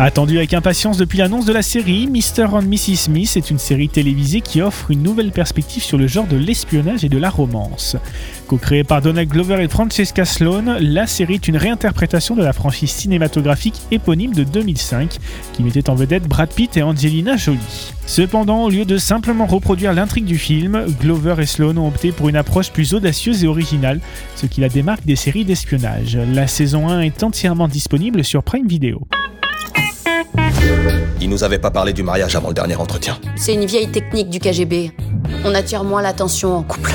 Attendu avec impatience depuis l'annonce de la série, Mr. and Mrs. Smith est une série télévisée qui offre une nouvelle perspective sur le genre de l'espionnage et de la romance. Co-créée par Donald Glover et Francesca Sloan, la série est une réinterprétation de la franchise cinématographique éponyme de 2005 qui mettait en vedette Brad Pitt et Angelina Jolie. Cependant, au lieu de simplement reproduire l'intrigue du film, Glover et Sloan ont opté pour une approche plus audacieuse et originale, ce qui la démarque des séries d'espionnage. La saison 1 est entièrement disponible sur Prime Video. Il nous avait pas parlé du mariage avant le dernier entretien. C'est une vieille technique du KGB. On attire moins l'attention en couple.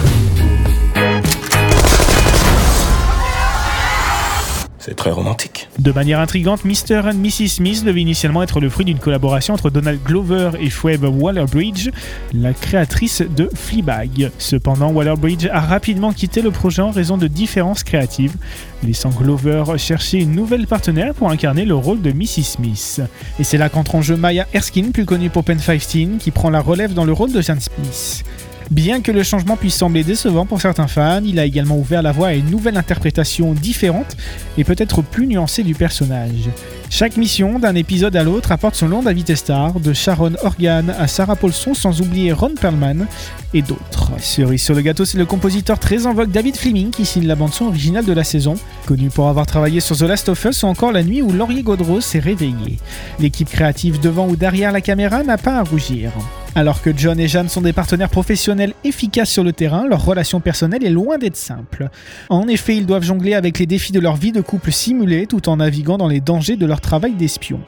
C'est très romantique. De manière intrigante, Mr. and Mrs. Smith devait initialement être le fruit d'une collaboration entre Donald Glover et Phoebe Waller-Bridge, la créatrice de Fleabag. Cependant, Waller-Bridge a rapidement quitté le projet en raison de différences créatives, laissant Glover chercher une nouvelle partenaire pour incarner le rôle de Mrs. Smith. Et c'est là qu'entre en jeu Maya Erskine, plus connue pour Pen 15, qui prend la relève dans le rôle de Jan Smith. Bien que le changement puisse sembler décevant pour certains fans, il a également ouvert la voie à une nouvelle interprétation différente et peut-être plus nuancée du personnage. Chaque mission, d'un épisode à l'autre, apporte son long David Star, de Sharon Organ à Sarah Paulson, sans oublier Ron Perlman et d'autres. Cerise sur le gâteau, c'est le compositeur très en vogue David Fleming qui signe la bande-son originale de la saison, connu pour avoir travaillé sur The Last of Us ou encore la nuit où Laurier Godreau s'est réveillé. L'équipe créative devant ou derrière la caméra n'a pas à rougir. Alors que John et Jeanne sont des partenaires professionnels efficaces sur le terrain, leur relation personnelle est loin d'être simple. En effet, ils doivent jongler avec les défis de leur vie de couple simulée tout en naviguant dans les dangers de leur travail d'espion.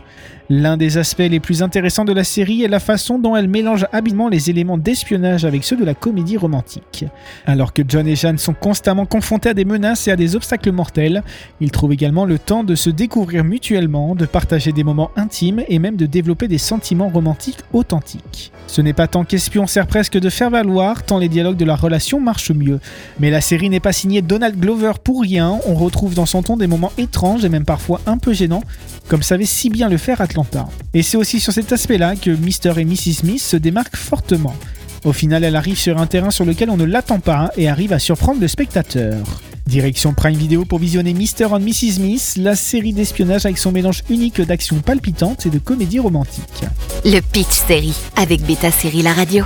L'un des aspects les plus intéressants de la série est la façon dont elle mélange habilement les éléments d'espionnage avec ceux de la comédie romantique. Alors que John et Jeanne sont constamment confrontés à des menaces et à des obstacles mortels, ils trouvent également le temps de se découvrir mutuellement, de partager des moments intimes et même de développer des sentiments romantiques authentiques. Ce n'est pas tant qu'espion sert presque de faire valoir, tant les dialogues de la relation marchent mieux. Mais la série n'est pas signée Donald Glover pour rien, on retrouve dans son ton des moments étranges et même parfois un peu gênants, comme savait si bien le faire Atlanta. Et c'est aussi sur cet aspect-là que Mr. et Mrs. Smith se démarquent fortement. Au final, elle arrive sur un terrain sur lequel on ne l'attend pas et arrive à surprendre le spectateur. Direction Prime Video pour visionner Mr. and Mrs. Smith, la série d'espionnage avec son mélange unique d'action palpitante et de comédie romantique. Le Pitch Série avec Beta Série La Radio.